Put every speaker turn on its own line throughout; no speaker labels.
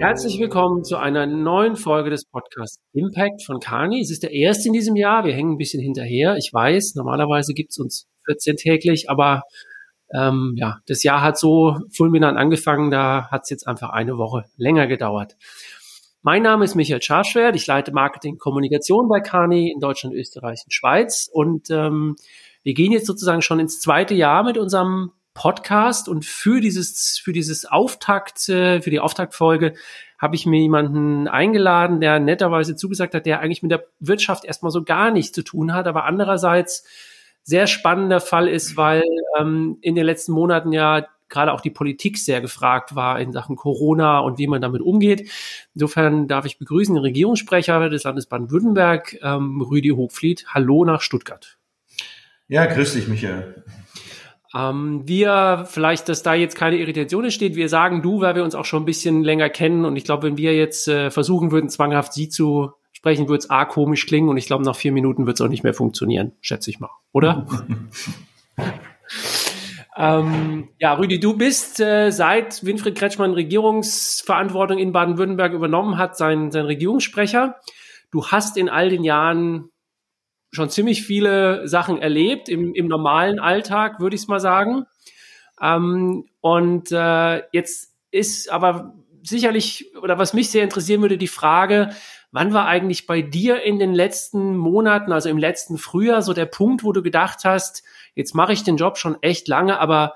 Herzlich willkommen zu einer neuen Folge des Podcasts Impact von Kani. Es ist der erste in diesem Jahr. Wir hängen ein bisschen hinterher. Ich weiß, normalerweise gibt es uns 14 täglich, aber ähm, ja, das Jahr hat so fulminant angefangen, da hat es jetzt einfach eine Woche länger gedauert. Mein Name ist Michael Scharschwert. Ich leite Marketing Kommunikation bei Kani in Deutschland, Österreich und Schweiz. Und ähm, wir gehen jetzt sozusagen schon ins zweite Jahr mit unserem Podcast und für dieses, für dieses Auftakt, äh, für die Auftaktfolge habe ich mir jemanden eingeladen, der netterweise zugesagt hat, der eigentlich mit der Wirtschaft erstmal so gar nichts zu tun hat, aber andererseits sehr spannender Fall ist, weil ähm, in den letzten Monaten ja gerade auch die Politik sehr gefragt war in Sachen Corona und wie man damit umgeht. Insofern darf ich begrüßen den Regierungssprecher des Landes Baden-Württemberg, ähm, Rüdi Hochfliet. Hallo nach Stuttgart.
Ja, grüß dich, Michael.
Ähm, wir, vielleicht, dass da jetzt keine Irritation entsteht, wir sagen du, weil wir uns auch schon ein bisschen länger kennen und ich glaube, wenn wir jetzt äh, versuchen würden, zwanghaft sie zu sprechen, würde es A komisch klingen und ich glaube, nach vier Minuten wird es auch nicht mehr funktionieren, schätze ich mal, oder? Ähm, ja, Rüdi, du bist äh, seit Winfried Kretschmann Regierungsverantwortung in Baden-Württemberg übernommen hat, sein, sein Regierungssprecher. Du hast in all den Jahren schon ziemlich viele Sachen erlebt im, im normalen Alltag, würde ich es mal sagen. Ähm, und äh, jetzt ist aber sicherlich, oder was mich sehr interessieren würde, die Frage, wann war eigentlich bei dir in den letzten Monaten, also im letzten Frühjahr, so der Punkt, wo du gedacht hast, jetzt mache ich den Job schon echt lange, aber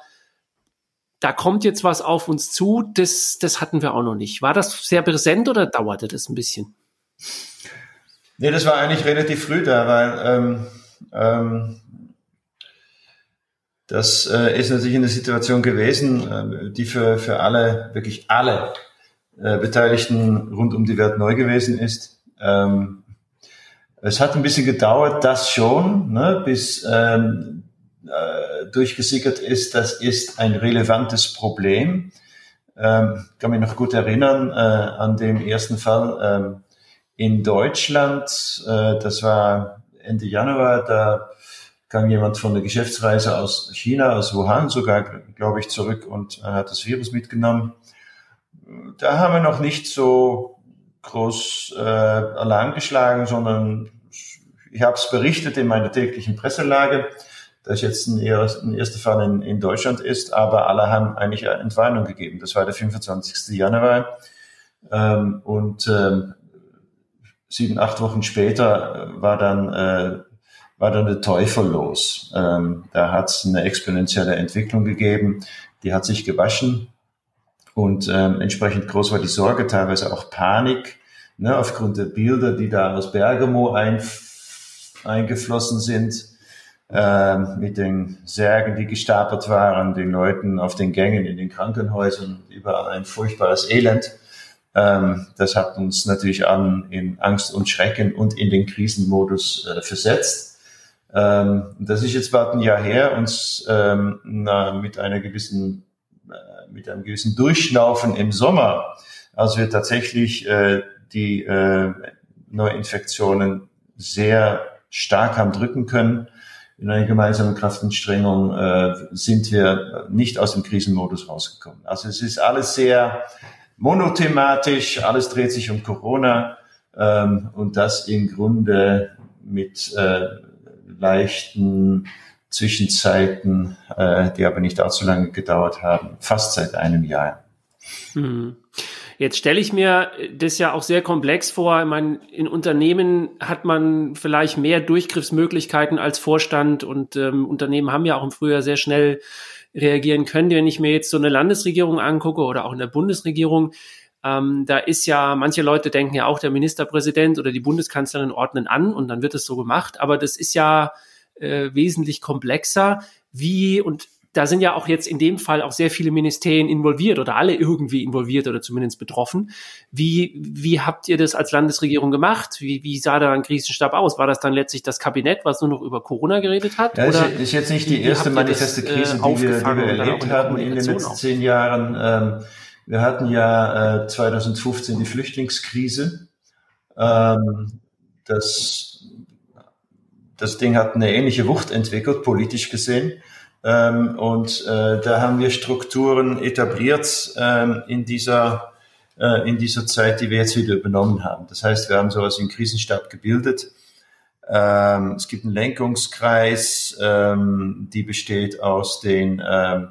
da kommt jetzt was auf uns zu, das, das hatten wir auch noch nicht. War das sehr präsent oder dauerte das ein bisschen?
Nee, das war eigentlich relativ früh da, weil ähm, ähm, das äh, ist natürlich eine Situation gewesen, äh, die für, für alle, wirklich alle äh, Beteiligten rund um die Welt neu gewesen ist. Ähm, es hat ein bisschen gedauert, das schon, ne, bis ähm, äh, durchgesickert ist, das ist ein relevantes Problem. Ähm, kann mich noch gut erinnern äh, an dem ersten Fall ähm, in Deutschland. Äh, das war Ende Januar. Da kam jemand von der Geschäftsreise aus China, aus Wuhan sogar, glaube ich, zurück und hat das Virus mitgenommen. Da haben wir noch nicht so groß äh, Alarm geschlagen, sondern ich habe es berichtet in meiner täglichen Presselage, dass jetzt ein, ein erster Fall in, in, Deutschland ist, aber alle haben eigentlich Entwarnung gegeben. Das war der 25. Januar. Ähm, und ähm, sieben, acht Wochen später äh, war dann, äh, war dann der Teufel los. Ähm, da hat es eine exponentielle Entwicklung gegeben, die hat sich gewaschen und ähm, entsprechend groß war die Sorge, teilweise auch Panik, ne, aufgrund der Bilder, die da aus Bergamo ein, eingeflossen sind, äh, mit den Särgen, die gestapelt waren, den Leuten auf den Gängen in den Krankenhäusern, überall ein furchtbares Elend. Ähm, das hat uns natürlich an in Angst und Schrecken und in den Krisenmodus äh, versetzt. Ähm, das ist jetzt bald ein Jahr her, uns ähm, mit einer gewissen, äh, mit einem gewissen Durchschnaufen im Sommer, als wir tatsächlich äh, die äh, Neuinfektionen sehr stark haben drücken können. In einer gemeinsamen Kraftanstrengung äh, sind wir nicht aus dem Krisenmodus rausgekommen. Also es ist alles sehr monothematisch, alles dreht sich um Corona ähm, und das im Grunde mit äh, leichten Zwischenzeiten, äh, die aber nicht allzu lange gedauert haben, fast seit einem Jahr.
Hm. Jetzt stelle ich mir das ja auch sehr komplex vor. Ich meine, in Unternehmen hat man vielleicht mehr Durchgriffsmöglichkeiten als Vorstand und ähm, Unternehmen haben ja auch im Frühjahr sehr schnell reagieren können. Wenn ich mir jetzt so eine Landesregierung angucke oder auch in der Bundesregierung, ähm, da ist ja, manche Leute denken ja auch, der Ministerpräsident oder die Bundeskanzlerin ordnen an und dann wird es so gemacht. Aber das ist ja äh, wesentlich komplexer. Wie, und da sind ja auch jetzt in dem Fall auch sehr viele Ministerien involviert oder alle irgendwie involviert oder zumindest betroffen. Wie, wie habt ihr das als Landesregierung gemacht? Wie, wie sah da ein Krisenstab aus? War das dann letztlich das Kabinett, was nur noch über Corona geredet hat?
Ja, oder ist jetzt nicht die erste manifeste äh, Krise, die wir, die wir erlebt haben in den letzten zehn Jahren. Ähm, wir hatten ja äh, 2015 die Flüchtlingskrise. Ähm, das, das Ding hat eine ähnliche Wucht entwickelt, politisch gesehen. Ähm, und äh, da haben wir Strukturen etabliert ähm, in dieser äh, in dieser Zeit, die wir jetzt wieder übernommen haben. Das heißt, wir haben sowas einen Krisenstab gebildet. Ähm, es gibt einen Lenkungskreis, ähm, die besteht aus den ähm,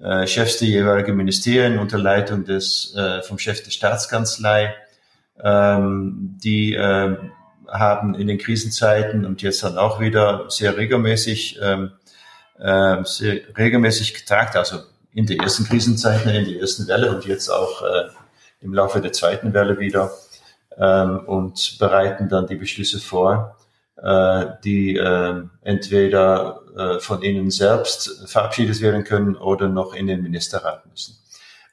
äh, Chefs der jeweiligen Ministerien unter Leitung des äh, vom Chef der Staatskanzlei. Ähm, die haben in den Krisenzeiten und jetzt dann auch wieder sehr regelmäßig ähm, äh, sehr regelmäßig getagt, also in der ersten Krisenzeit, in der ersten Welle und jetzt auch äh, im Laufe der zweiten Welle wieder ähm, und bereiten dann die Beschlüsse vor, äh, die äh, entweder äh, von Ihnen selbst verabschiedet werden können oder noch in den Ministerrat müssen.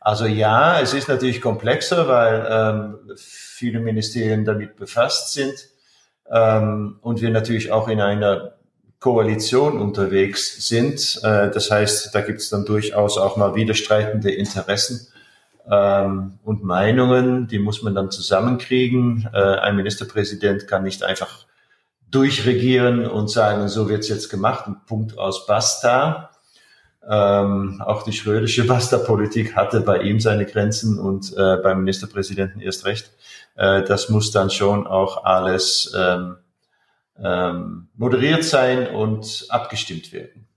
Also ja, es ist natürlich komplexer, weil ähm, viele Ministerien damit befasst sind ähm, und wir natürlich auch in einer Koalition unterwegs sind. Äh, das heißt, da gibt es dann durchaus auch mal widerstreitende Interessen ähm, und Meinungen, die muss man dann zusammenkriegen. Äh, ein Ministerpräsident kann nicht einfach durchregieren und sagen, so wird's jetzt gemacht, und Punkt aus Basta. Ähm, auch die schrödische Basta-Politik hatte bei ihm seine Grenzen und äh, beim Ministerpräsidenten erst recht. Äh, das muss dann schon auch alles ähm, ähm, moderiert sein und abgestimmt werden.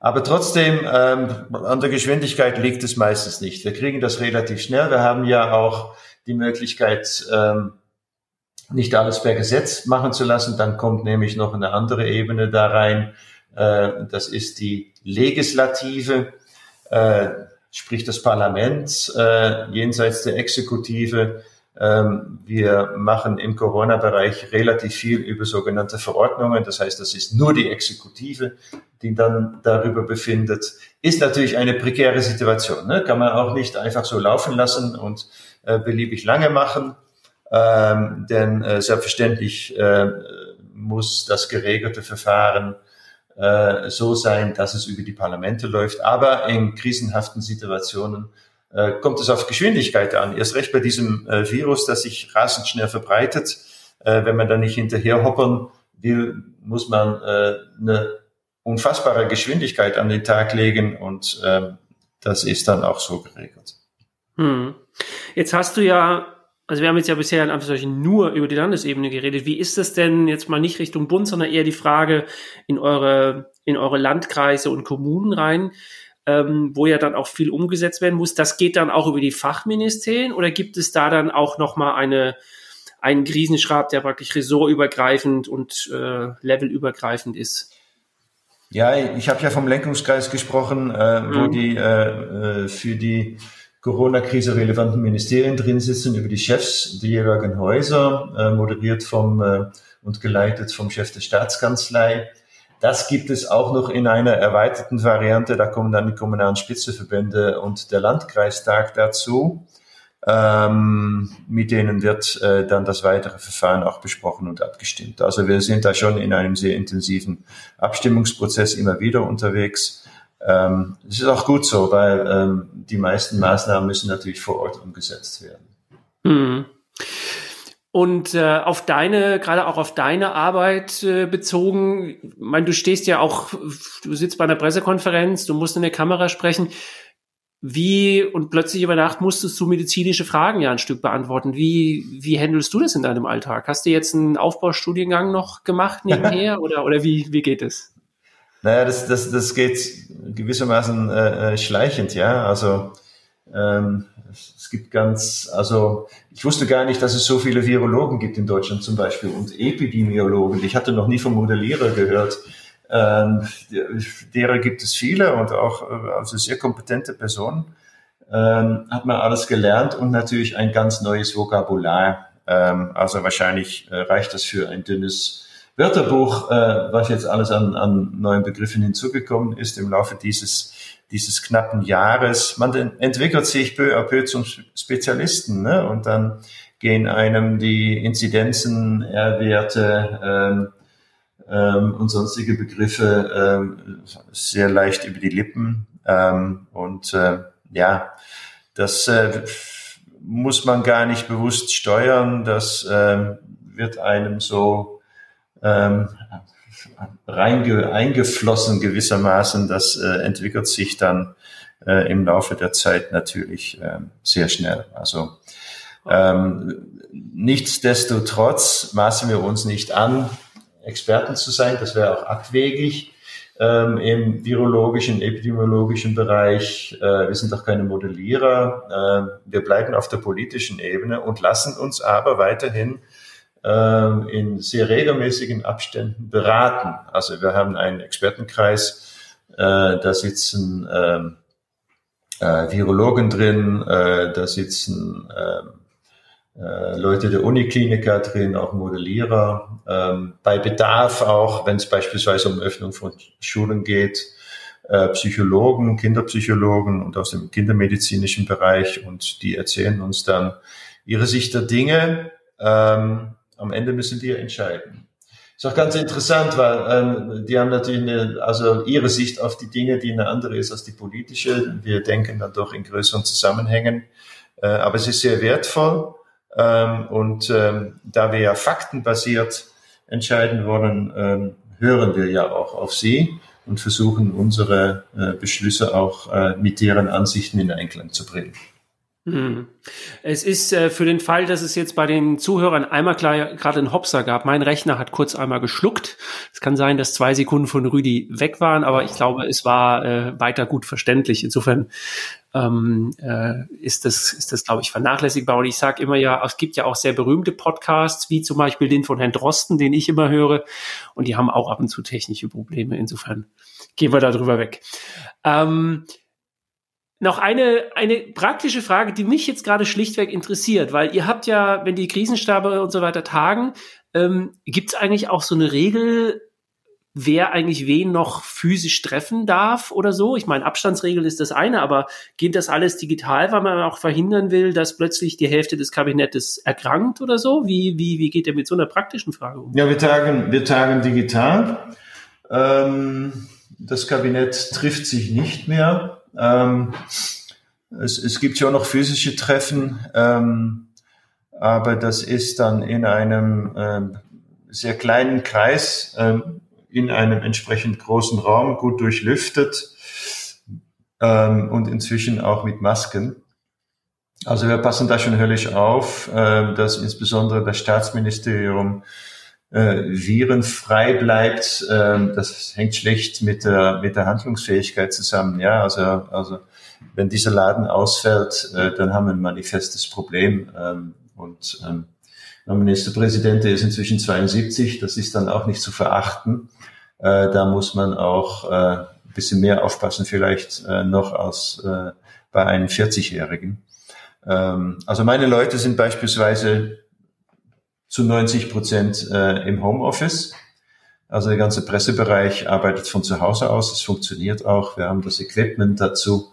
Aber trotzdem, ähm, an der Geschwindigkeit liegt es meistens nicht. Wir kriegen das relativ schnell. Wir haben ja auch die Möglichkeit, ähm, nicht alles per Gesetz machen zu lassen. Dann kommt nämlich noch eine andere Ebene da rein. Äh, das ist die Legislative, äh, sprich das Parlament, äh, jenseits der Exekutive wir machen im Corona-Bereich relativ viel über sogenannte Verordnungen. Das heißt, das ist nur die Exekutive, die dann darüber befindet. Ist natürlich eine prekäre Situation. Ne? Kann man auch nicht einfach so laufen lassen und äh, beliebig lange machen. Ähm, denn äh, selbstverständlich äh, muss das geregelte Verfahren äh, so sein, dass es über die Parlamente läuft. Aber in krisenhaften Situationen äh, kommt es auf Geschwindigkeit an. Erst recht bei diesem äh, Virus, das sich rasend schnell verbreitet. Äh, wenn man da nicht hinterher hoppern will, muss man äh, eine unfassbare Geschwindigkeit an den Tag legen und äh, das ist dann auch so geregelt.
Hm. Jetzt hast du ja, also wir haben jetzt ja bisher in Anführungszeichen nur über die Landesebene geredet. Wie ist es denn jetzt mal nicht Richtung Bund, sondern eher die Frage in eure, in eure Landkreise und Kommunen rein? Ähm, wo ja dann auch viel umgesetzt werden muss. Das geht dann auch über die Fachministerien oder gibt es da dann auch nochmal eine, einen Krisenschrab, der praktisch ressortübergreifend und äh, levelübergreifend ist?
Ja, ich habe ja vom Lenkungskreis gesprochen, äh, mhm. wo die äh, äh, für die Corona-Krise relevanten Ministerien drin sitzen, über die Chefs der jeweiligen Häuser, äh, moderiert vom äh, und geleitet vom Chef der Staatskanzlei. Das gibt es auch noch in einer erweiterten Variante. Da kommen dann die kommunalen Spitzeverbände und der Landkreistag dazu. Ähm, mit denen wird äh, dann das weitere Verfahren auch besprochen und abgestimmt. Also wir sind da schon in einem sehr intensiven Abstimmungsprozess immer wieder unterwegs. Ähm, es ist auch gut so, weil ähm, die meisten Maßnahmen müssen natürlich vor Ort umgesetzt werden.
Mhm. Und äh, auf deine, gerade auch auf deine Arbeit äh, bezogen, ich meine, du stehst ja auch, du sitzt bei einer Pressekonferenz, du musst in der Kamera sprechen. Wie und plötzlich über Nacht musstest du medizinische Fragen ja ein Stück beantworten. Wie, wie handelst du das in deinem Alltag? Hast du jetzt einen Aufbaustudiengang noch gemacht nebenher oder, oder wie, wie geht es?
Naja, das, das, das geht gewissermaßen äh, äh schleichend, ja. Also ähm, es gibt ganz, also ich wusste gar nicht, dass es so viele Virologen gibt in Deutschland zum Beispiel und Epidemiologen. Ich hatte noch nie vom Modellierer gehört. Ähm, derer gibt es viele und auch äh, also sehr kompetente Personen. Ähm, hat man alles gelernt und natürlich ein ganz neues Vokabular. Ähm, also wahrscheinlich äh, reicht das für ein dünnes Wörterbuch, äh, was jetzt alles an, an neuen Begriffen hinzugekommen ist im Laufe dieses dieses knappen Jahres. Man entwickelt sich peu à peu zum Spezialisten ne? und dann gehen einem die Inzidenzen, R-Werte ähm, ähm, und sonstige Begriffe ähm, sehr leicht über die Lippen. Ähm, und äh, ja, das äh, muss man gar nicht bewusst steuern. Das äh, wird einem so ähm, reinge, eingeflossen gewissermaßen. Das äh, entwickelt sich dann äh, im Laufe der Zeit natürlich äh, sehr schnell. Also ähm, nichtsdestotrotz maßen wir uns nicht an, Experten zu sein. Das wäre auch abwegig ähm, im virologischen, epidemiologischen Bereich. Äh, wir sind doch keine Modellierer. Äh, wir bleiben auf der politischen Ebene und lassen uns aber weiterhin äh, in sehr regelmäßigen Abständen beraten. Also wir haben einen Expertenkreis, äh, da sitzen ähm, äh, Virologen drin, äh, da sitzen ähm, äh, Leute der Unikliniker drin, auch Modellierer. Ähm, bei Bedarf auch, wenn es beispielsweise um Öffnung von Schulen geht, Psychologen, Kinderpsychologen und aus dem kindermedizinischen Bereich und die erzählen uns dann ihre Sicht der Dinge. Ähm, am Ende müssen wir entscheiden. Ist auch ganz interessant, weil ähm, die haben natürlich eine, also ihre Sicht auf die Dinge, die eine andere ist als die politische. Wir denken dann doch in größeren Zusammenhängen. Äh, aber es ist sehr wertvoll. Ähm, und ähm, da wir ja faktenbasiert entscheiden wollen, ähm, hören wir ja auch auf Sie und versuchen unsere äh, Beschlüsse auch äh, mit deren Ansichten in Einklang zu bringen.
Hm. Es ist äh, für den Fall, dass es jetzt bei den Zuhörern einmal gerade einen Hopser gab. Mein Rechner hat kurz einmal geschluckt. Es kann sein, dass zwei Sekunden von Rüdi weg waren, aber ich glaube, es war äh, weiter gut verständlich. Insofern ähm, äh, ist das, ist das, glaube ich, vernachlässigbar. Und ich sage immer ja, es gibt ja auch sehr berühmte Podcasts, wie zum Beispiel den von Herrn Drosten, den ich immer höre. Und die haben auch ab und zu technische Probleme. Insofern gehen wir da drüber weg. Ähm, noch eine, eine praktische Frage, die mich jetzt gerade schlichtweg interessiert, weil ihr habt ja, wenn die Krisenstabe und so weiter tagen, ähm, gibt es eigentlich auch so eine Regel, wer eigentlich wen noch physisch treffen darf oder so? Ich meine, Abstandsregel ist das eine, aber geht das alles digital, weil man auch verhindern will, dass plötzlich die Hälfte des Kabinettes erkrankt oder so? Wie, wie, wie geht ihr mit so einer praktischen Frage um?
Ja, wir tagen, wir tagen digital. Ähm, das Kabinett trifft sich nicht mehr. Ähm, es, es gibt ja auch noch physische Treffen, ähm, aber das ist dann in einem ähm, sehr kleinen Kreis, ähm, in einem entsprechend großen Raum, gut durchlüftet ähm, und inzwischen auch mit Masken. Also wir passen da schon höllisch auf, äh, dass insbesondere das Staatsministerium äh, virenfrei bleibt, äh, das hängt schlecht mit der, mit der Handlungsfähigkeit zusammen. Ja, also, also wenn dieser Laden ausfällt, äh, dann haben wir ein manifestes Problem. Ähm, und ähm, der Ministerpräsident ist inzwischen 72, das ist dann auch nicht zu verachten. Äh, da muss man auch äh, ein bisschen mehr aufpassen, vielleicht äh, noch als äh, bei einem 40-Jährigen. Ähm, also meine Leute sind beispielsweise zu 90 Prozent äh, im Homeoffice. Also der ganze Pressebereich arbeitet von zu Hause aus. Es funktioniert auch. Wir haben das Equipment dazu.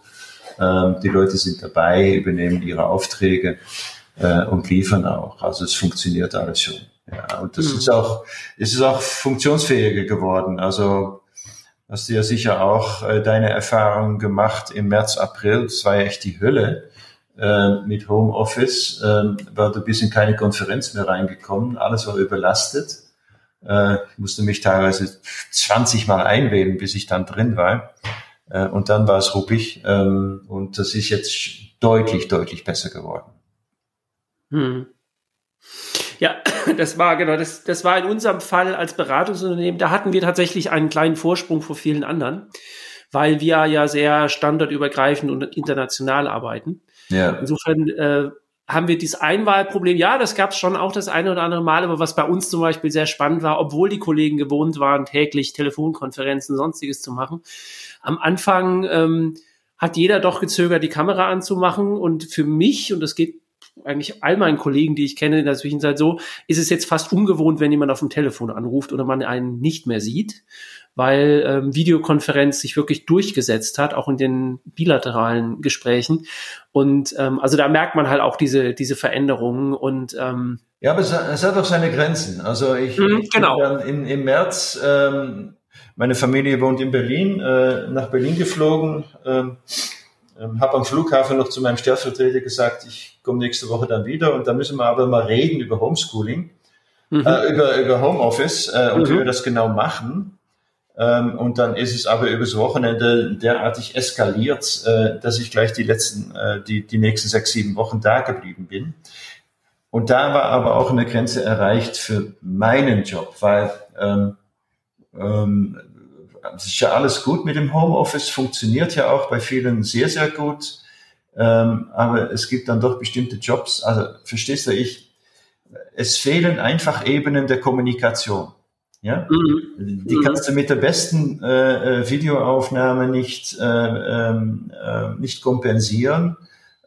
Ähm, die Leute sind dabei, übernehmen ihre Aufträge äh, und liefern auch. Also es funktioniert alles schon. Ja, und das mhm. ist auch, es ist auch funktionsfähiger geworden. Also hast du ja sicher auch äh, deine Erfahrungen gemacht im März, April. Das war ja echt die Hölle mit Homeoffice, äh, war du bist in keine Konferenz mehr reingekommen, alles war überlastet. Äh, ich musste mich teilweise 20 Mal einwählen, bis ich dann drin war. Äh, und dann war es ruppig ähm, und das ist jetzt deutlich, deutlich besser geworden.
Hm. Ja, das war genau, das, das war in unserem Fall als Beratungsunternehmen, da hatten wir tatsächlich einen kleinen Vorsprung vor vielen anderen, weil wir ja sehr standardübergreifend und international arbeiten. Ja. Insofern äh, haben wir dieses Einwahlproblem. Ja, das gab es schon auch das eine oder andere Mal, aber was bei uns zum Beispiel sehr spannend war, obwohl die Kollegen gewohnt waren, täglich Telefonkonferenzen, sonstiges zu machen. Am Anfang ähm, hat jeder doch gezögert, die Kamera anzumachen. Und für mich, und das geht eigentlich all meinen Kollegen, die ich kenne in der Zwischenzeit so, ist es jetzt fast ungewohnt, wenn jemand auf dem Telefon anruft oder man einen nicht mehr sieht weil ähm, Videokonferenz sich wirklich durchgesetzt hat, auch in den bilateralen Gesprächen. Und ähm, also da merkt man halt auch diese, diese Veränderungen und ähm,
ja, aber es, es hat auch seine Grenzen. Also ich,
mh, genau.
bin dann in, im März, ähm, meine Familie wohnt in Berlin, äh, nach Berlin geflogen, ähm, ähm, habe am Flughafen noch zu meinem Stellvertreter gesagt, ich komme nächste Woche dann wieder und da müssen wir aber mal reden über Homeschooling, mhm. äh, über, über Homeoffice äh, und mhm. wie wir das genau machen. Ähm, und dann ist es aber übers Wochenende derartig eskaliert, äh, dass ich gleich die letzten, äh, die, die nächsten sechs, sieben Wochen da geblieben bin. Und da war aber auch eine Grenze erreicht für meinen Job, weil ähm, ähm, es ist ja alles gut mit dem Homeoffice, funktioniert ja auch bei vielen sehr, sehr gut. Ähm, aber es gibt dann doch bestimmte Jobs, also verstehst du, ich, es fehlen einfach Ebenen der Kommunikation. Ja? Mhm. Die kannst du mit der besten äh, äh, Videoaufnahme nicht, äh, ähm, äh, nicht kompensieren.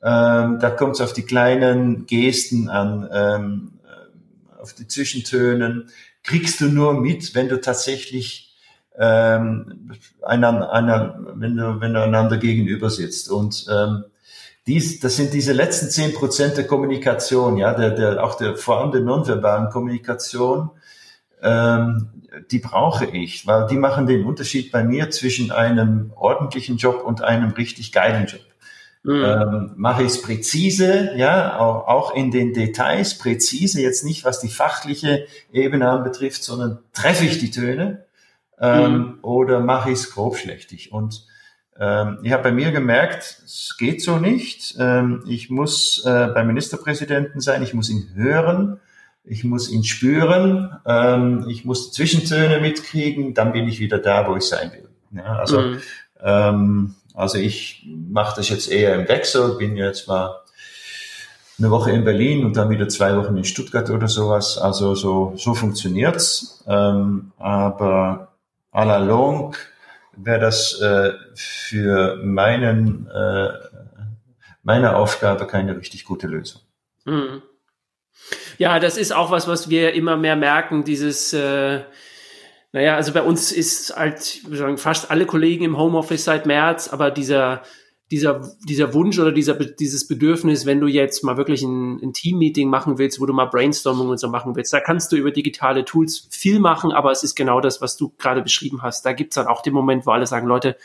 Ähm, da kommt es auf die kleinen Gesten an, ähm, äh, auf die Zwischentönen. Kriegst du nur mit, wenn du tatsächlich ähm, einander, einer, wenn du, wenn du einander gegenüber sitzt. Und ähm, dies, das sind diese letzten zehn Prozent der Kommunikation, ja, der, der, auch der vor allem der nonverbalen Kommunikation, ähm, die brauche ich, weil die machen den Unterschied bei mir zwischen einem ordentlichen Job und einem richtig geilen Job. Mhm. Ähm, mache ich es präzise, ja, auch, auch in den Details präzise, jetzt nicht was die fachliche Ebene anbetrifft, sondern treffe ich die Töne ähm, mhm. oder mache ich es grobschlächtig. Und ähm, ich habe bei mir gemerkt, es geht so nicht. Ähm, ich muss äh, beim Ministerpräsidenten sein, ich muss ihn hören ich muss ihn spüren, ähm, ich muss Zwischentöne mitkriegen, dann bin ich wieder da, wo ich sein will. Ja, also, mhm. ähm, also ich mache das jetzt eher im Wechsel, bin jetzt mal eine Woche in Berlin und dann wieder zwei Wochen in Stuttgart oder sowas. Also so, so funktioniert's. Ähm, aber à la longue wäre das äh, für meinen, äh, meine Aufgabe keine richtig gute Lösung. Mhm.
Ja, das ist auch was, was wir immer mehr merken, dieses, äh, naja, also bei uns ist halt, wir sagen, fast alle Kollegen im Homeoffice seit März, aber dieser, dieser, dieser Wunsch oder dieser, dieses Bedürfnis, wenn du jetzt mal wirklich ein, ein Team-Meeting machen willst, wo du mal Brainstorming und so machen willst, da kannst du über digitale Tools viel machen, aber es ist genau das, was du gerade beschrieben hast. Da gibt's dann auch den Moment, wo alle sagen, Leute,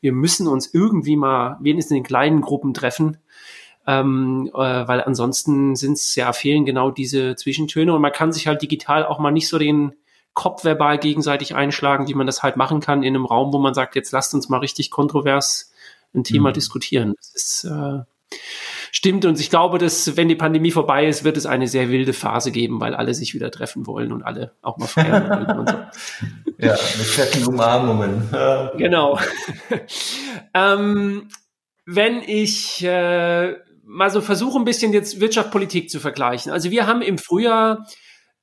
wir müssen uns irgendwie mal wenigstens in kleinen Gruppen treffen ähm, äh, weil ansonsten sind es ja fehlen genau diese Zwischentöne und man kann sich halt digital auch mal nicht so den Kopf verbal gegenseitig einschlagen, wie man das halt machen kann in einem Raum, wo man sagt, jetzt lasst uns mal richtig kontrovers ein Thema mhm. diskutieren. Das ist, äh, stimmt und ich glaube, dass wenn die Pandemie vorbei ist, wird es eine sehr wilde Phase geben, weil alle sich wieder treffen wollen und alle auch mal feiern wollen und so.
Ja, mit fetten Umarmungen.
genau. ähm, wenn ich äh, mal so versuche, ein bisschen jetzt Wirtschaft, Politik zu vergleichen. Also wir haben im Frühjahr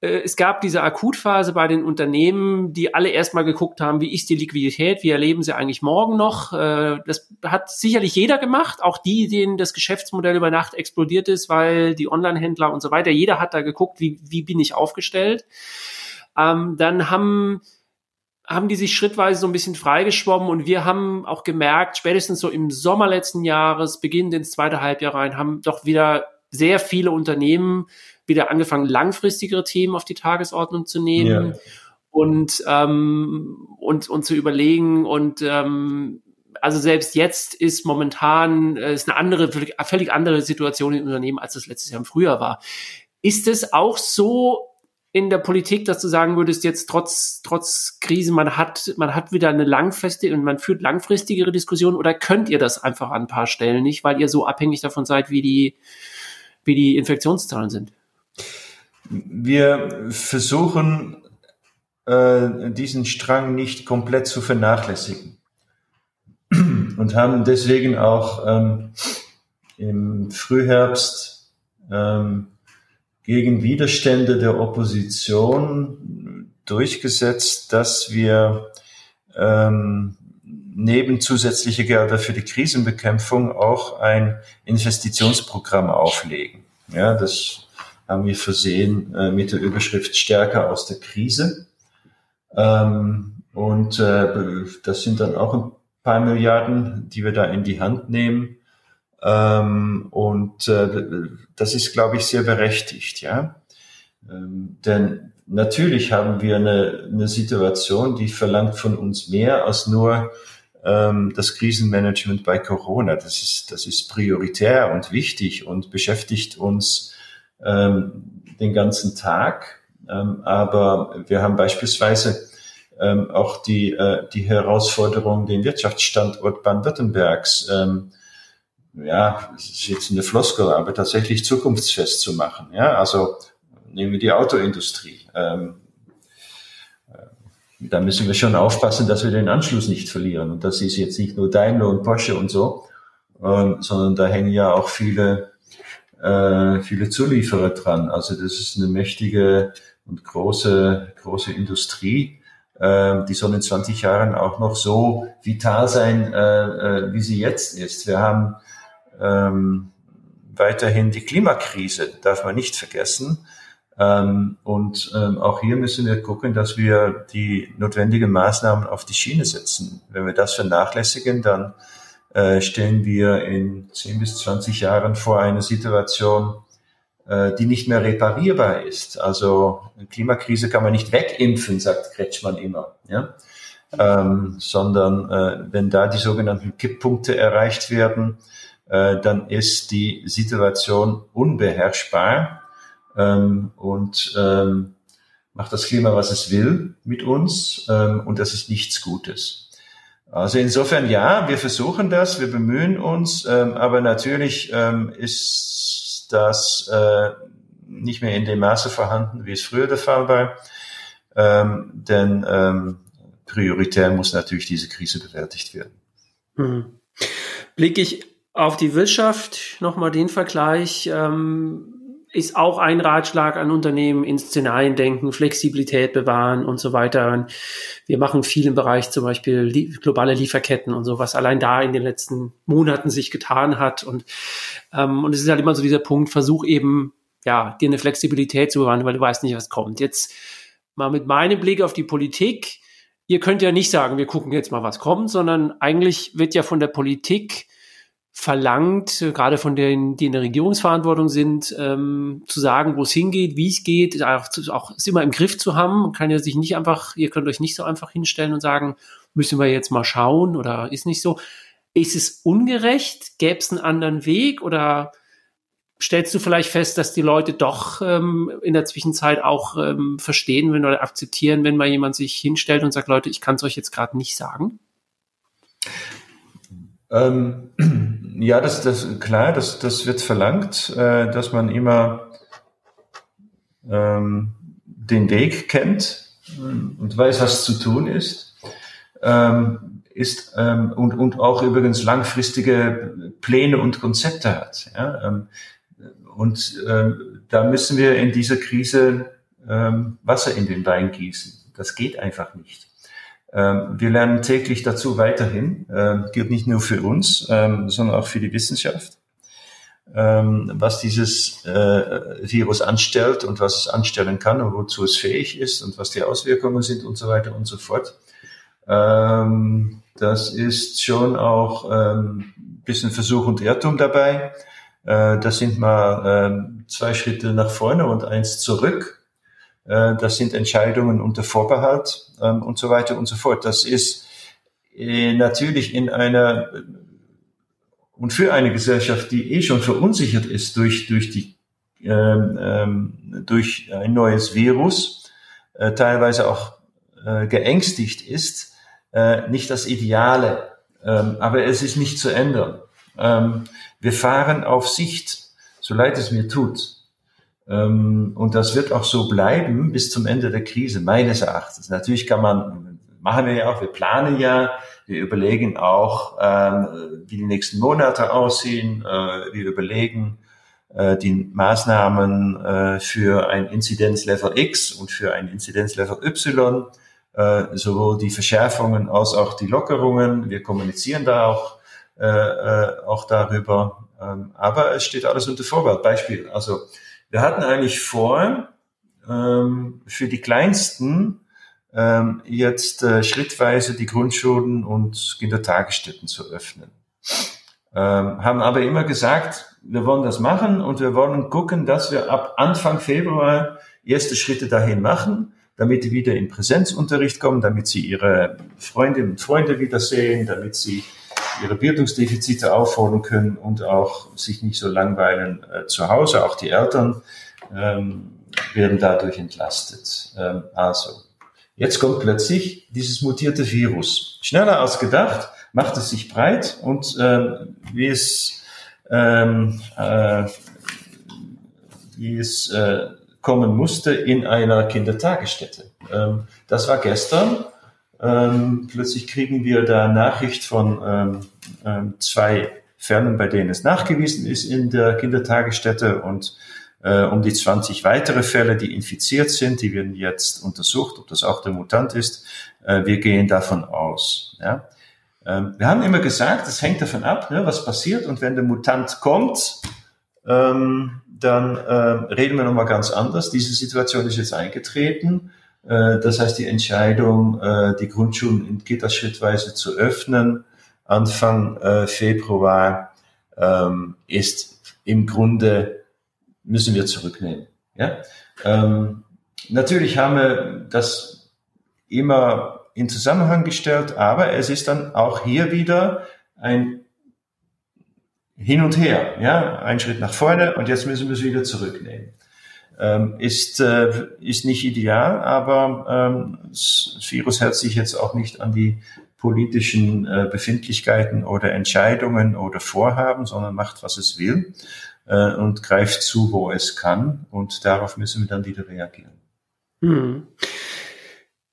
äh, es gab diese Akutphase bei den Unternehmen, die alle erstmal geguckt haben, wie ist die Liquidität, wie erleben sie eigentlich morgen noch. Äh, das hat sicherlich jeder gemacht, auch die, denen das Geschäftsmodell über Nacht explodiert ist, weil die Online-Händler und so weiter, jeder hat da geguckt, wie, wie bin ich aufgestellt. Ähm, dann haben haben die sich schrittweise so ein bisschen freigeschwommen und wir haben auch gemerkt, spätestens so im Sommer letzten Jahres, beginnend ins zweite Halbjahr rein, haben doch wieder sehr viele Unternehmen wieder angefangen, langfristigere Themen auf die Tagesordnung zu nehmen ja. und, ähm, und, und zu überlegen und ähm, also selbst jetzt ist momentan äh, ist eine andere, völlig andere Situation im Unternehmen, als das letztes Jahr im Frühjahr war. Ist es auch so in der Politik, dass du sagen würdest, jetzt trotz, trotz Krise, man hat, man hat wieder eine langfristige und man führt langfristigere Diskussionen oder könnt ihr das einfach an ein paar Stellen nicht, weil ihr so abhängig davon seid, wie die, wie die Infektionszahlen sind?
Wir versuchen, äh, diesen Strang nicht komplett zu vernachlässigen und haben deswegen auch ähm, im Frühherbst ähm, gegen Widerstände der Opposition durchgesetzt, dass wir ähm, neben zusätzliche Gelder für die Krisenbekämpfung auch ein Investitionsprogramm auflegen. Ja, das haben wir versehen äh, mit der Überschrift Stärker aus der Krise. Ähm, und äh, das sind dann auch ein paar Milliarden, die wir da in die Hand nehmen ähm, und äh, das ist, glaube ich, sehr berechtigt, ja. Ähm, denn natürlich haben wir eine, eine Situation, die verlangt von uns mehr als nur ähm, das Krisenmanagement bei Corona. Das ist, das ist prioritär und wichtig und beschäftigt uns ähm, den ganzen Tag. Ähm, aber wir haben beispielsweise ähm, auch die, äh, die Herausforderung, den Wirtschaftsstandort Baden-Württembergs, ähm, ja, das ist jetzt eine Floskel, aber tatsächlich zukunftsfest zu machen. Ja, also nehmen wir die Autoindustrie. Ähm, äh, da müssen wir schon aufpassen, dass wir den Anschluss nicht verlieren. Und das ist jetzt nicht nur Daimler und Porsche und so, ähm, sondern da hängen ja auch viele, äh, viele Zulieferer dran. Also das ist eine mächtige und große, große Industrie. Äh, die soll in 20 Jahren auch noch so vital sein, äh, äh, wie sie jetzt ist. Wir haben ähm, weiterhin die Klimakrise, darf man nicht vergessen. Ähm, und ähm, auch hier müssen wir gucken, dass wir die notwendigen Maßnahmen auf die Schiene setzen. Wenn wir das vernachlässigen, dann äh, stellen wir in 10 bis 20 Jahren vor eine Situation, äh, die nicht mehr reparierbar ist. Also Klimakrise kann man nicht wegimpfen, sagt Kretschmann immer. Ja? Ähm, sondern äh, wenn da die sogenannten Kipppunkte erreicht werden, äh, dann ist die Situation unbeherrschbar ähm, und ähm, macht das Klima, was es will mit uns ähm, und das ist nichts Gutes. Also insofern ja, wir versuchen das, wir bemühen uns, ähm, aber natürlich ähm, ist das äh, nicht mehr in dem Maße vorhanden, wie es früher der Fall war. Ähm, denn ähm, prioritär muss natürlich diese Krise bewältigt werden.
Hm. Blicke ich auf die Wirtschaft nochmal den Vergleich. Ähm, ist auch ein Ratschlag an Unternehmen, in Szenarien denken, Flexibilität bewahren und so weiter. Wir machen viel im Bereich zum Beispiel globale Lieferketten und so, was allein da in den letzten Monaten sich getan hat. Und, ähm, und es ist halt immer so dieser Punkt, versuch eben, ja, dir eine Flexibilität zu bewahren, weil du weißt nicht, was kommt. Jetzt mal mit meinem Blick auf die Politik. Ihr könnt ja nicht sagen, wir gucken jetzt mal, was kommt, sondern eigentlich wird ja von der Politik verlangt, gerade von denen, die in der Regierungsverantwortung sind, ähm, zu sagen, wo es hingeht, wie es geht, auch, auch es immer im Griff zu haben. Man kann ja sich nicht einfach, ihr könnt euch nicht so einfach hinstellen und sagen, müssen wir jetzt mal schauen oder ist nicht so. Ist es ungerecht? Gäbe es einen anderen Weg oder stellst du vielleicht fest, dass die Leute doch ähm, in der Zwischenzeit auch ähm, verstehen wenn, oder akzeptieren, wenn mal jemand sich hinstellt und sagt, Leute, ich kann es euch jetzt gerade nicht sagen?
Ähm, ja, das, das klar, das, das wird verlangt, äh, dass man immer ähm, den Weg kennt und weiß, was zu tun ist. Ähm, ist ähm, und, und auch übrigens langfristige Pläne und Konzepte hat. Ja? Ähm, und ähm, da müssen wir in dieser Krise ähm, Wasser in den Wein gießen. Das geht einfach nicht. Ähm, wir lernen täglich dazu weiterhin, ähm, gilt nicht nur für uns, ähm, sondern auch für die Wissenschaft, was dieses äh, Virus anstellt und was es anstellen kann und wozu es fähig ist und was die Auswirkungen sind und so weiter und so fort. Das ist schon auch ein bisschen Versuch und Irrtum dabei. Äh, das sind mal zwei Schritte nach vorne und eins zurück. Äh, das sind Entscheidungen unter Vorbehalt ähm, und so weiter und so fort. Das ist äh, natürlich in einer und für eine Gesellschaft, die eh schon verunsichert ist durch durch die ähm, ähm, durch ein neues Virus, äh, teilweise auch äh, geängstigt ist, äh, nicht das Ideale. Ähm, aber es ist nicht zu ändern. Ähm, wir fahren auf Sicht, so leid es mir tut. Ähm, und das wird auch so bleiben bis zum Ende der Krise, meines Erachtens. Natürlich kann man, machen wir ja auch, wir planen ja, wir überlegen auch, ähm, wie die nächsten Monate aussehen, äh, wir überlegen äh, die Maßnahmen äh, für ein Inzidenzlevel X und für ein Inzidenzlevel Y, sowohl die Verschärfungen als auch die Lockerungen. Wir kommunizieren da auch, auch darüber. Ähm, aber es steht alles unter Vorbehalt. Beispiel, also wir hatten eigentlich vor, ähm, für die Kleinsten ähm, jetzt äh, schrittweise die Grundschulen und Kindertagesstätten zu öffnen. Ähm, haben aber immer gesagt, wir wollen das machen und wir wollen gucken, dass wir ab Anfang Februar erste Schritte dahin machen, damit die wieder in Präsenzunterricht kommen, damit sie ihre Freundinnen und Freunde wiedersehen, damit sie ihre Bildungsdefizite aufholen können und auch sich nicht so langweilen äh, zu Hause. Auch die Eltern ähm, werden dadurch entlastet. Ähm, also, Jetzt kommt plötzlich dieses mutierte Virus. Schneller als gedacht, macht es sich breit und äh, wie es, ähm, äh, wie es äh, kommen musste in einer Kindertagesstätte. Ähm, das war gestern. Ähm, plötzlich kriegen wir da Nachricht von ähm, ähm, zwei Fällen, bei denen es nachgewiesen ist in der Kindertagesstätte und äh, um die 20 weitere Fälle, die infiziert sind, die werden jetzt untersucht, ob das auch der Mutant ist. Äh, wir gehen davon aus. Ja? Ähm, wir haben immer gesagt, es hängt davon ab, ne, was passiert und wenn der Mutant kommt, ähm, dann äh, reden wir nochmal ganz anders. Diese Situation ist jetzt eingetreten. Äh, das heißt, die Entscheidung, äh, die Grundschulen in Kita schrittweise zu öffnen, Anfang äh, Februar, ähm, ist im Grunde, müssen wir zurücknehmen. Ja? Ähm, natürlich haben wir das immer in Zusammenhang gestellt, aber es ist dann auch hier wieder ein hin und her, ja, ein Schritt nach vorne und jetzt müssen wir es wieder zurücknehmen. Ähm, ist, äh, ist nicht ideal, aber ähm, das Virus hält sich jetzt auch nicht an die politischen äh, Befindlichkeiten oder Entscheidungen oder Vorhaben, sondern macht, was es will äh, und greift zu, wo es kann und darauf müssen wir dann wieder reagieren. Hm.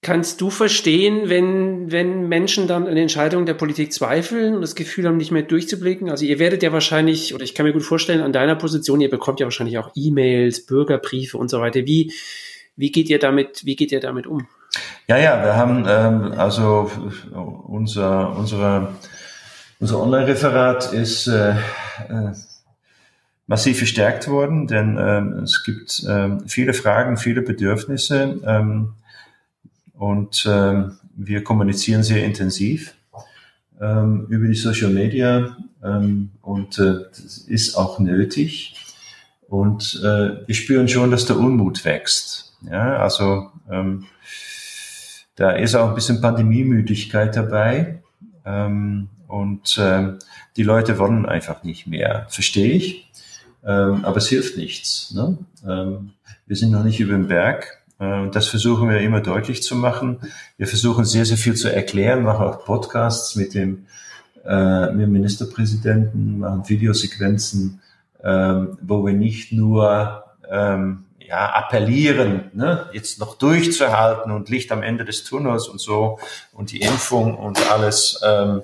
Kannst du verstehen, wenn, wenn Menschen dann an Entscheidungen der Politik zweifeln und das Gefühl haben, nicht mehr durchzublicken? Also ihr werdet ja wahrscheinlich, oder ich kann mir gut vorstellen, an deiner Position, ihr bekommt ja wahrscheinlich auch E-Mails, Bürgerbriefe und so weiter. Wie, wie geht ihr damit, wie geht ihr damit um?
Ja, ja, wir haben ähm, also unser, unsere, unser Online-Referat ist äh, äh, massiv verstärkt worden, denn ähm, es gibt ähm, viele Fragen, viele Bedürfnisse. Und ähm, wir kommunizieren sehr intensiv ähm, über die Social Media ähm, und äh, das ist auch nötig. Und äh, wir spüren schon, dass der Unmut wächst. Ja, also ähm, da ist auch ein bisschen Pandemiemüdigkeit dabei. Ähm, und ähm, die Leute wollen einfach nicht mehr. Verstehe ich. Ähm, aber es hilft nichts. Ne? Ähm, wir sind noch nicht über dem Berg. Äh, das versuchen wir immer deutlich zu machen. Wir versuchen sehr, sehr viel zu erklären, machen auch Podcasts mit dem, äh, mit dem Ministerpräsidenten, machen Videosequenzen, ähm, wo wir nicht nur ähm, ja, appellieren, ne, jetzt noch durchzuhalten und Licht am Ende des Tunnels und so und die Impfung und alles, ähm,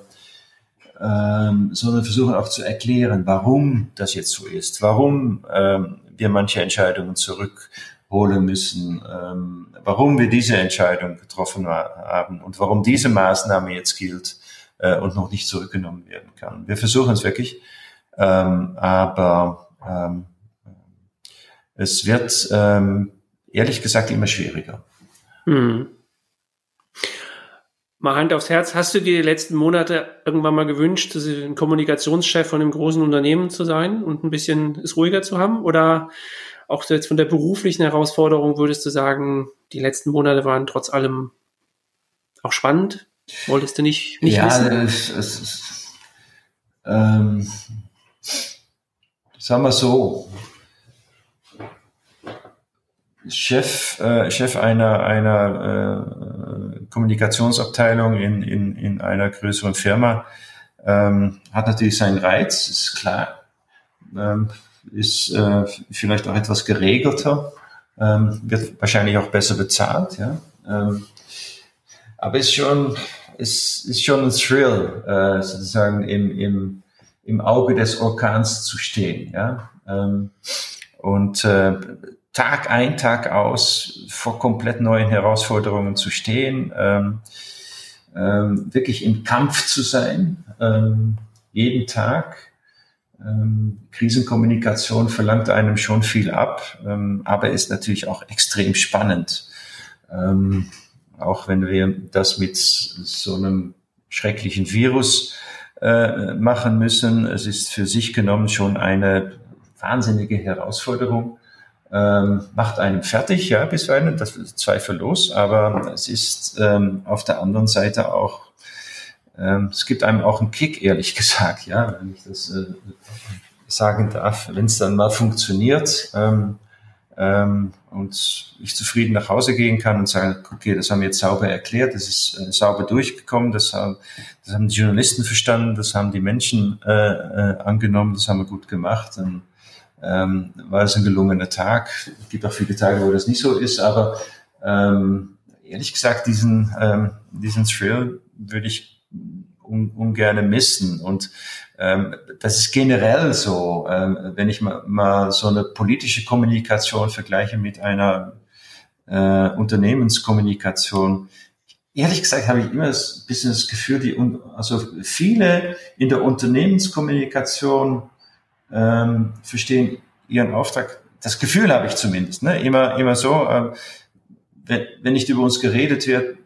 ähm, sondern versuchen auch zu erklären, warum das jetzt so ist, warum ähm, wir manche Entscheidungen zurück holen müssen, ähm, warum wir diese Entscheidung getroffen haben und warum diese Maßnahme jetzt gilt äh, und noch nicht zurückgenommen werden kann. Wir versuchen es wirklich, ähm, aber ähm, es wird ähm, ehrlich gesagt immer schwieriger. Hm.
Mal Hand aufs Herz, hast du dir die letzten Monate irgendwann mal gewünscht, ein Kommunikationschef von einem großen Unternehmen zu sein und ein bisschen es ruhiger zu haben? Oder auch jetzt von der beruflichen Herausforderung würdest du sagen, die letzten Monate waren trotz allem auch spannend? Wolltest du nicht, nicht
ja,
wissen?
Es, es, es, ähm, sagen wir so, Chef, äh, Chef einer, einer äh, Kommunikationsabteilung in, in, in einer größeren Firma ähm, hat natürlich seinen Reiz, ist klar. Ähm, ist äh, vielleicht auch etwas geregelter, ähm, wird wahrscheinlich auch besser bezahlt, ja. Ähm, aber ist schon, ist, ist schon ein Thrill, äh, sozusagen im, im, im Auge des Orkans zu stehen, ja. Ähm, und äh, Tag ein, Tag aus vor komplett neuen Herausforderungen zu stehen, ähm, ähm, wirklich im Kampf zu sein, ähm, jeden Tag ähm, Krisenkommunikation verlangt einem schon viel ab, ähm, aber ist natürlich auch extrem spannend. Ähm, auch wenn wir das mit so einem schrecklichen Virus äh, machen müssen. Es ist für sich genommen schon eine wahnsinnige Herausforderung. Ähm, macht einem fertig, ja, bisweilen, das ist zweifellos, aber es ist ähm, auf der anderen Seite auch ähm, es gibt einem auch einen Kick, ehrlich gesagt, ja, wenn ich das äh, sagen darf, wenn es dann mal funktioniert, ähm, äh, ähm, und ich zufrieden nach Hause gehen kann und sagen, okay, das haben wir jetzt sauber erklärt, das ist äh, sauber durchgekommen, das haben, das haben die Journalisten verstanden, das haben die Menschen äh, äh, angenommen, das haben wir gut gemacht. Dann ähm, war es ein gelungener Tag. Es gibt auch viele Tage, wo das nicht so ist, aber ähm, ehrlich gesagt, diesen, ähm, diesen Thrill würde ich un ungern missen. Und ähm, das ist generell so, ähm, wenn ich mal, mal so eine politische Kommunikation vergleiche mit einer äh, Unternehmenskommunikation. Ehrlich gesagt habe ich immer ein bisschen das Gefühl, die, also viele in der Unternehmenskommunikation ähm, verstehen ihren Auftrag. Das Gefühl habe ich zumindest. Ne? Immer, immer so, ähm, wenn, wenn nicht über uns geredet wird,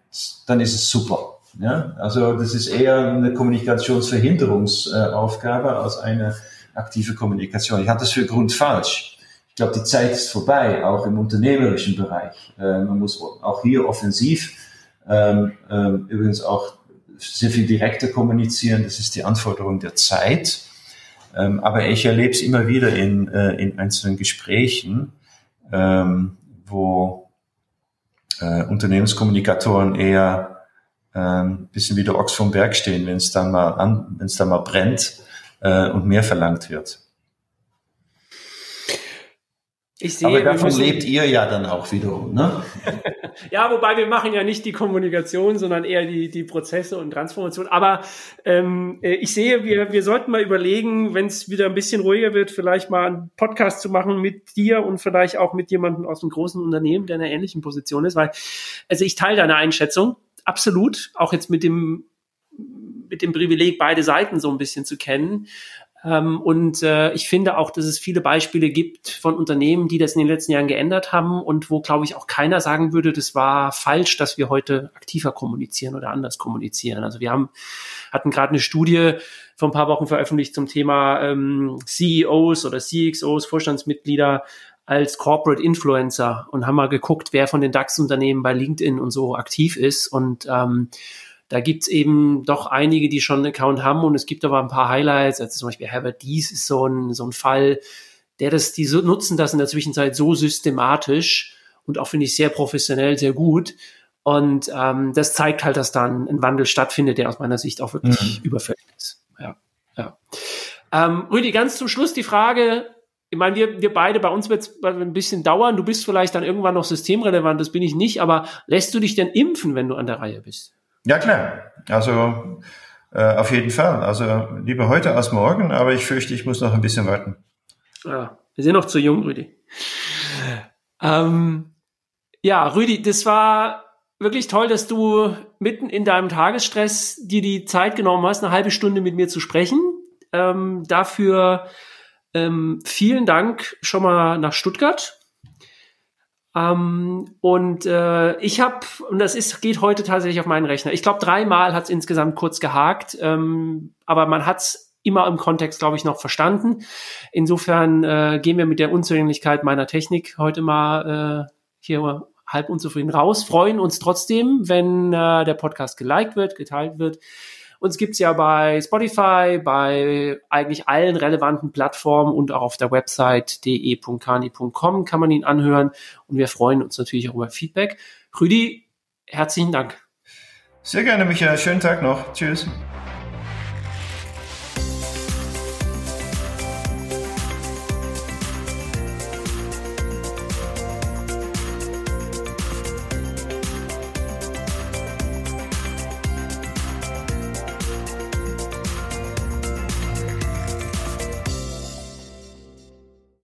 dann ist es super. Ja? Also das ist eher eine Kommunikationsverhinderungsaufgabe als eine aktive Kommunikation. Ich halte das für grundfalsch. Ich glaube, die Zeit ist vorbei, auch im unternehmerischen Bereich. Äh, man muss auch hier offensiv ähm, ähm, übrigens auch sehr viel direkter kommunizieren. Das ist die Anforderung der Zeit. Ähm, aber ich erlebe es immer wieder in, äh, in einzelnen Gesprächen, wo äh, Unternehmenskommunikatoren eher ähm, bisschen wie der Ochs vom Berg stehen, wenn es dann mal an, wenn es dann mal brennt äh, und mehr verlangt wird. Ich sehe, Aber davon lebt ihr ja dann auch wiederum, ne?
ja, wobei wir machen ja nicht die Kommunikation, sondern eher die, die Prozesse und Transformation. Aber ähm, äh, ich sehe, wir, wir sollten mal überlegen, wenn es wieder ein bisschen ruhiger wird, vielleicht mal einen Podcast zu machen mit dir und vielleicht auch mit jemandem aus einem großen Unternehmen, der in einer ähnlichen Position ist. Weil, also ich teile deine Einschätzung absolut, auch jetzt mit dem, mit dem Privileg, beide Seiten so ein bisschen zu kennen. Ähm, und äh, ich finde auch, dass es viele Beispiele gibt von Unternehmen, die das in den letzten Jahren geändert haben und wo, glaube ich, auch keiner sagen würde, das war falsch, dass wir heute aktiver kommunizieren oder anders kommunizieren. Also wir haben, hatten gerade eine Studie vor ein paar Wochen veröffentlicht zum Thema ähm, CEOs oder CXOs, Vorstandsmitglieder als Corporate Influencer und haben mal geguckt, wer von den DAX-Unternehmen bei LinkedIn und so aktiv ist. Und ähm, da gibt's eben doch einige, die schon einen Account haben und es gibt aber ein paar Highlights. Also zum Beispiel Herbert Dies ist so ein, so ein Fall, der das, die so, nutzen das in der Zwischenzeit so systematisch und auch finde ich sehr professionell, sehr gut. Und ähm, das zeigt halt, dass da ein, ein Wandel stattfindet, der aus meiner Sicht auch wirklich mhm. überfällig ist. Ja, ja. Ähm, Rüdi, ganz zum Schluss die Frage, ich meine, wir, wir beide, bei uns wird es ein bisschen dauern. Du bist vielleicht dann irgendwann noch systemrelevant, das bin ich nicht, aber lässt du dich denn impfen, wenn du an der Reihe bist?
Ja, klar. Also äh, auf jeden Fall. Also lieber heute als morgen, aber ich fürchte, ich muss noch ein bisschen warten.
Ja, wir sind noch zu jung, Rüdi. Ähm, ja, Rüdi, das war wirklich toll, dass du mitten in deinem Tagesstress dir die Zeit genommen hast, eine halbe Stunde mit mir zu sprechen. Ähm, dafür ähm, vielen Dank schon mal nach Stuttgart. Ähm, und äh, ich habe, und das ist, geht heute tatsächlich auf meinen Rechner. Ich glaube, dreimal hat es insgesamt kurz gehakt, ähm, aber man hat es immer im Kontext, glaube ich, noch verstanden. Insofern äh, gehen wir mit der Unzulänglichkeit meiner Technik heute mal äh, hier halb unzufrieden raus, freuen uns trotzdem, wenn äh, der Podcast geliked wird, geteilt wird. Uns gibt's ja bei Spotify, bei eigentlich allen relevanten Plattformen und auch auf der Website de.kani.com kann man ihn anhören. Und wir freuen uns natürlich auch über Feedback. Rüdi, herzlichen Dank.
Sehr gerne, Michael. Schönen Tag noch. Tschüss.